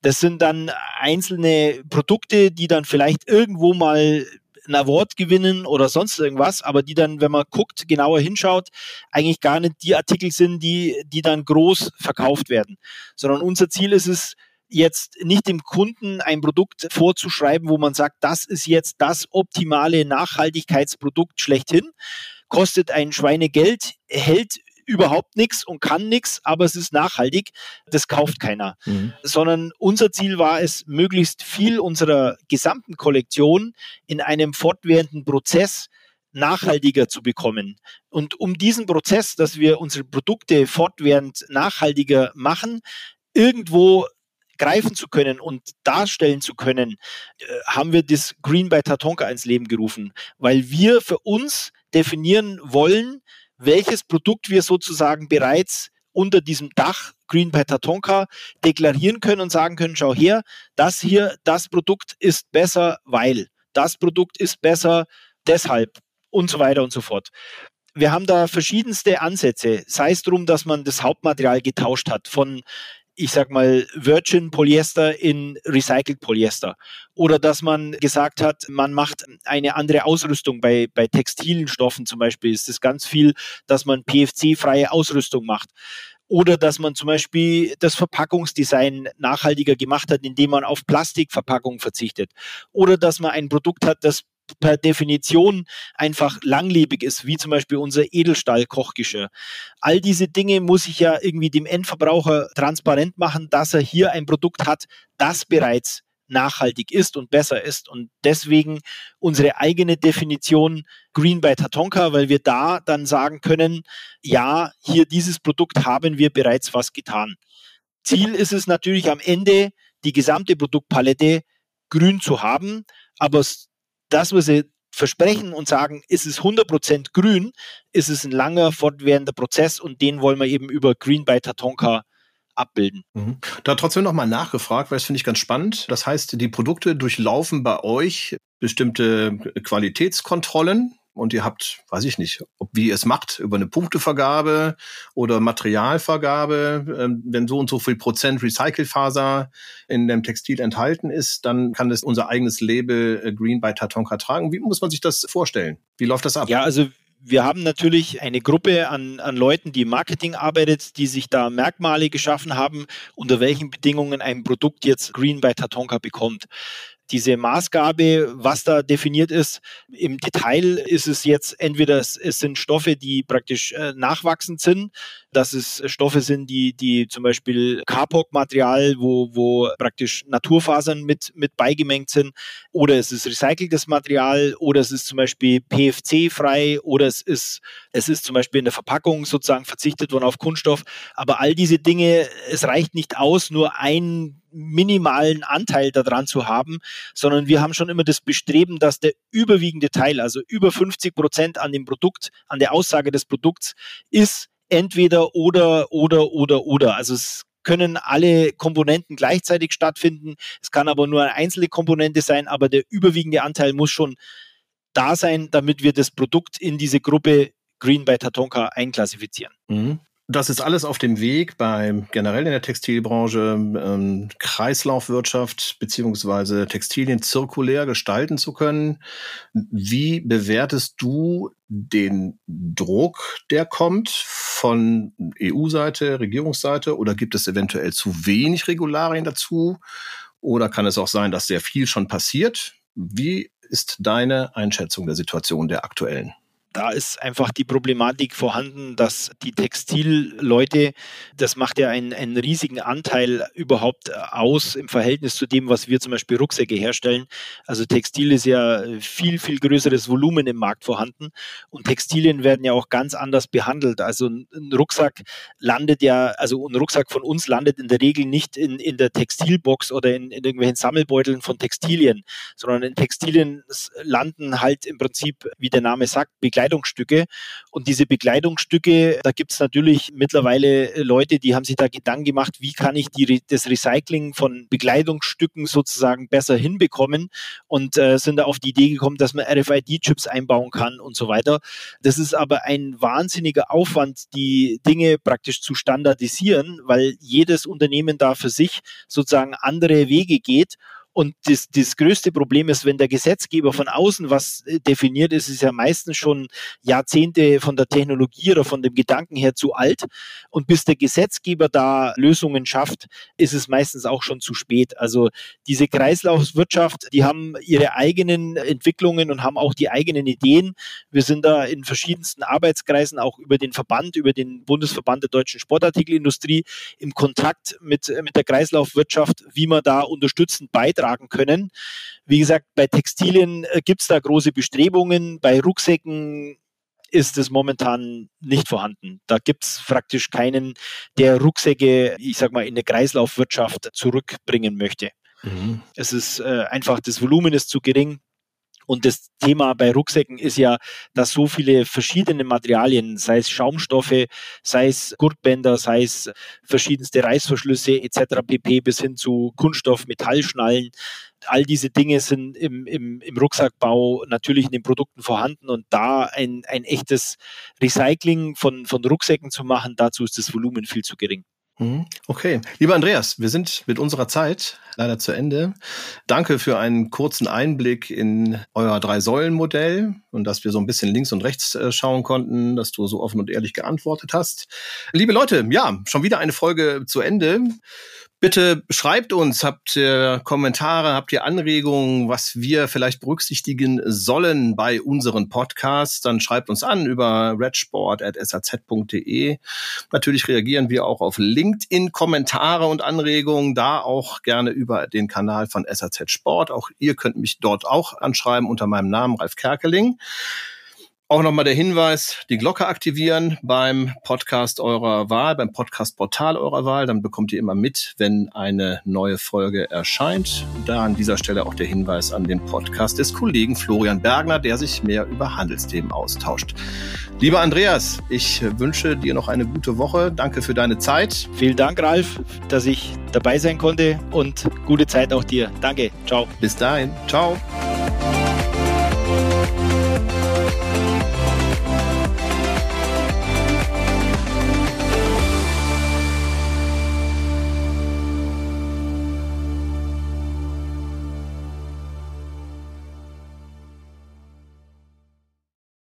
Das sind dann einzelne Produkte, die dann vielleicht irgendwo mal ein Award gewinnen oder sonst irgendwas, aber die dann, wenn man guckt, genauer hinschaut, eigentlich gar nicht die Artikel sind, die, die dann groß verkauft werden. Sondern unser Ziel ist es, jetzt nicht dem Kunden ein Produkt vorzuschreiben, wo man sagt, das ist jetzt das optimale Nachhaltigkeitsprodukt schlechthin, kostet ein Schweinegeld, hält überhaupt nichts und kann nichts, aber es ist nachhaltig. Das kauft keiner. Mhm. Sondern unser Ziel war es, möglichst viel unserer gesamten Kollektion in einem fortwährenden Prozess nachhaltiger zu bekommen. Und um diesen Prozess, dass wir unsere Produkte fortwährend nachhaltiger machen, irgendwo greifen zu können und darstellen zu können, äh, haben wir das Green by Tatonka ins Leben gerufen, weil wir für uns definieren wollen, welches Produkt wir sozusagen bereits unter diesem Dach Green by Tatonka deklarieren können und sagen können, schau her, das hier, das Produkt ist besser, weil das Produkt ist besser, deshalb und so weiter und so fort. Wir haben da verschiedenste Ansätze, sei es darum, dass man das Hauptmaterial getauscht hat von ich sag mal, Virgin Polyester in Recycled Polyester. Oder dass man gesagt hat, man macht eine andere Ausrüstung. Bei, bei textilen Stoffen zum Beispiel ist es ganz viel, dass man PFC-freie Ausrüstung macht. Oder dass man zum Beispiel das Verpackungsdesign nachhaltiger gemacht hat, indem man auf Plastikverpackungen verzichtet. Oder dass man ein Produkt hat, das per Definition einfach langlebig ist, wie zum Beispiel unser Edelstahl-Kochgeschirr. All diese Dinge muss ich ja irgendwie dem Endverbraucher transparent machen, dass er hier ein Produkt hat, das bereits nachhaltig ist und besser ist. Und deswegen unsere eigene Definition Green by Tatonka, weil wir da dann sagen können, ja, hier dieses Produkt haben wir bereits was getan. Ziel ist es natürlich am Ende, die gesamte Produktpalette grün zu haben, aber das, was sie versprechen und sagen, ist es 100% grün, ist es ein langer, fortwährender Prozess und den wollen wir eben über Green by Tatonka abbilden. Mhm. Da trotzdem nochmal nachgefragt, weil das finde ich ganz spannend. Das heißt, die Produkte durchlaufen bei euch bestimmte Qualitätskontrollen und ihr habt, weiß ich nicht, ob wie ihr es macht, über eine Punktevergabe oder Materialvergabe, ähm, wenn so und so viel Prozent Recycelfaser in dem Textil enthalten ist, dann kann das unser eigenes Label äh, Green by Tatonka tragen. Wie muss man sich das vorstellen? Wie läuft das ab? Ja, also wir haben natürlich eine Gruppe an, an Leuten, die im Marketing arbeitet, die sich da Merkmale geschaffen haben, unter welchen Bedingungen ein Produkt jetzt Green by Tatonka bekommt diese Maßgabe, was da definiert ist. Im Detail ist es jetzt entweder es, es sind Stoffe, die praktisch äh, nachwachsend sind, dass es Stoffe sind, die, die zum Beispiel Carpok-Material, wo, wo praktisch Naturfasern mit, mit beigemengt sind, oder es ist recyceltes Material, oder es ist zum Beispiel PFC-frei, oder es ist, es ist zum Beispiel in der Verpackung sozusagen verzichtet worden auf Kunststoff. Aber all diese Dinge, es reicht nicht aus, nur ein minimalen Anteil daran zu haben, sondern wir haben schon immer das Bestreben, dass der überwiegende Teil, also über 50 Prozent an dem Produkt, an der Aussage des Produkts ist entweder oder oder oder oder. Also es können alle Komponenten gleichzeitig stattfinden. Es kann aber nur eine einzelne Komponente sein, aber der überwiegende Anteil muss schon da sein, damit wir das Produkt in diese Gruppe Green by Tatonka einklassifizieren. Mhm. Das ist alles auf dem Weg bei generell in der Textilbranche ähm, Kreislaufwirtschaft beziehungsweise Textilien zirkulär gestalten zu können. Wie bewertest du den Druck, der kommt von EU-Seite, Regierungsseite oder gibt es eventuell zu wenig Regularien dazu? Oder kann es auch sein, dass sehr viel schon passiert? Wie ist deine Einschätzung der Situation der aktuellen? Da ist einfach die Problematik vorhanden, dass die Textilleute, das macht ja einen, einen riesigen Anteil überhaupt aus im Verhältnis zu dem, was wir zum Beispiel Rucksäcke herstellen. Also Textil ist ja viel, viel größeres Volumen im Markt vorhanden und Textilien werden ja auch ganz anders behandelt. Also ein Rucksack landet ja, also ein Rucksack von uns landet in der Regel nicht in, in der Textilbox oder in, in irgendwelchen Sammelbeuteln von Textilien, sondern in Textilien landen halt im Prinzip, wie der Name sagt, begleitet Bekleidungsstücke. Und diese Bekleidungsstücke, da gibt es natürlich mittlerweile Leute, die haben sich da Gedanken gemacht, wie kann ich die, das Recycling von Bekleidungsstücken sozusagen besser hinbekommen und äh, sind da auf die Idee gekommen, dass man RFID-Chips einbauen kann und so weiter. Das ist aber ein wahnsinniger Aufwand, die Dinge praktisch zu standardisieren, weil jedes Unternehmen da für sich sozusagen andere Wege geht und das, das größte Problem ist, wenn der Gesetzgeber von außen was äh, definiert, ist es ja meistens schon Jahrzehnte von der Technologie oder von dem Gedanken her zu alt. Und bis der Gesetzgeber da Lösungen schafft, ist es meistens auch schon zu spät. Also diese Kreislaufwirtschaft, die haben ihre eigenen Entwicklungen und haben auch die eigenen Ideen. Wir sind da in verschiedensten Arbeitskreisen, auch über den Verband, über den Bundesverband der deutschen Sportartikelindustrie im Kontakt mit, mit der Kreislaufwirtschaft, wie man da unterstützend beitragen beitragen können. Wie gesagt, bei Textilien äh, gibt es da große Bestrebungen, bei Rucksäcken ist es momentan nicht vorhanden. Da gibt es praktisch keinen, der Rucksäcke, ich sag mal, in eine Kreislaufwirtschaft zurückbringen möchte. Mhm. Es ist äh, einfach, das Volumen ist zu gering. Und das Thema bei Rucksäcken ist ja, dass so viele verschiedene Materialien, sei es Schaumstoffe, sei es Gurtbänder, sei es verschiedenste Reißverschlüsse etc. pp. bis hin zu Kunststoff, Metallschnallen, all diese Dinge sind im, im, im Rucksackbau natürlich in den Produkten vorhanden und da ein, ein echtes Recycling von, von Rucksäcken zu machen, dazu ist das Volumen viel zu gering. Mhm. Okay, lieber Andreas, wir sind mit unserer Zeit leider zu Ende. Danke für einen kurzen Einblick in euer Drei-Säulen-Modell und dass wir so ein bisschen links und rechts äh, schauen konnten, dass du so offen und ehrlich geantwortet hast. Liebe Leute, ja, schon wieder eine Folge zu Ende. Bitte schreibt uns, habt ihr Kommentare, habt ihr Anregungen, was wir vielleicht berücksichtigen sollen bei unseren Podcasts, dann schreibt uns an über redsport.saz.de. Natürlich reagieren wir auch auf LinkedIn Kommentare und Anregungen, da auch gerne über den Kanal von SAZ Sport. Auch ihr könnt mich dort auch anschreiben unter meinem Namen Ralf Kerkeling. Auch nochmal der Hinweis, die Glocke aktivieren beim Podcast eurer Wahl, beim Podcast-Portal eurer Wahl. Dann bekommt ihr immer mit, wenn eine neue Folge erscheint. Da an dieser Stelle auch der Hinweis an den Podcast des Kollegen Florian Bergner, der sich mehr über Handelsthemen austauscht. Lieber Andreas, ich wünsche dir noch eine gute Woche. Danke für deine Zeit. Vielen Dank, Ralf, dass ich dabei sein konnte und gute Zeit auch dir. Danke. Ciao. Bis dahin. Ciao.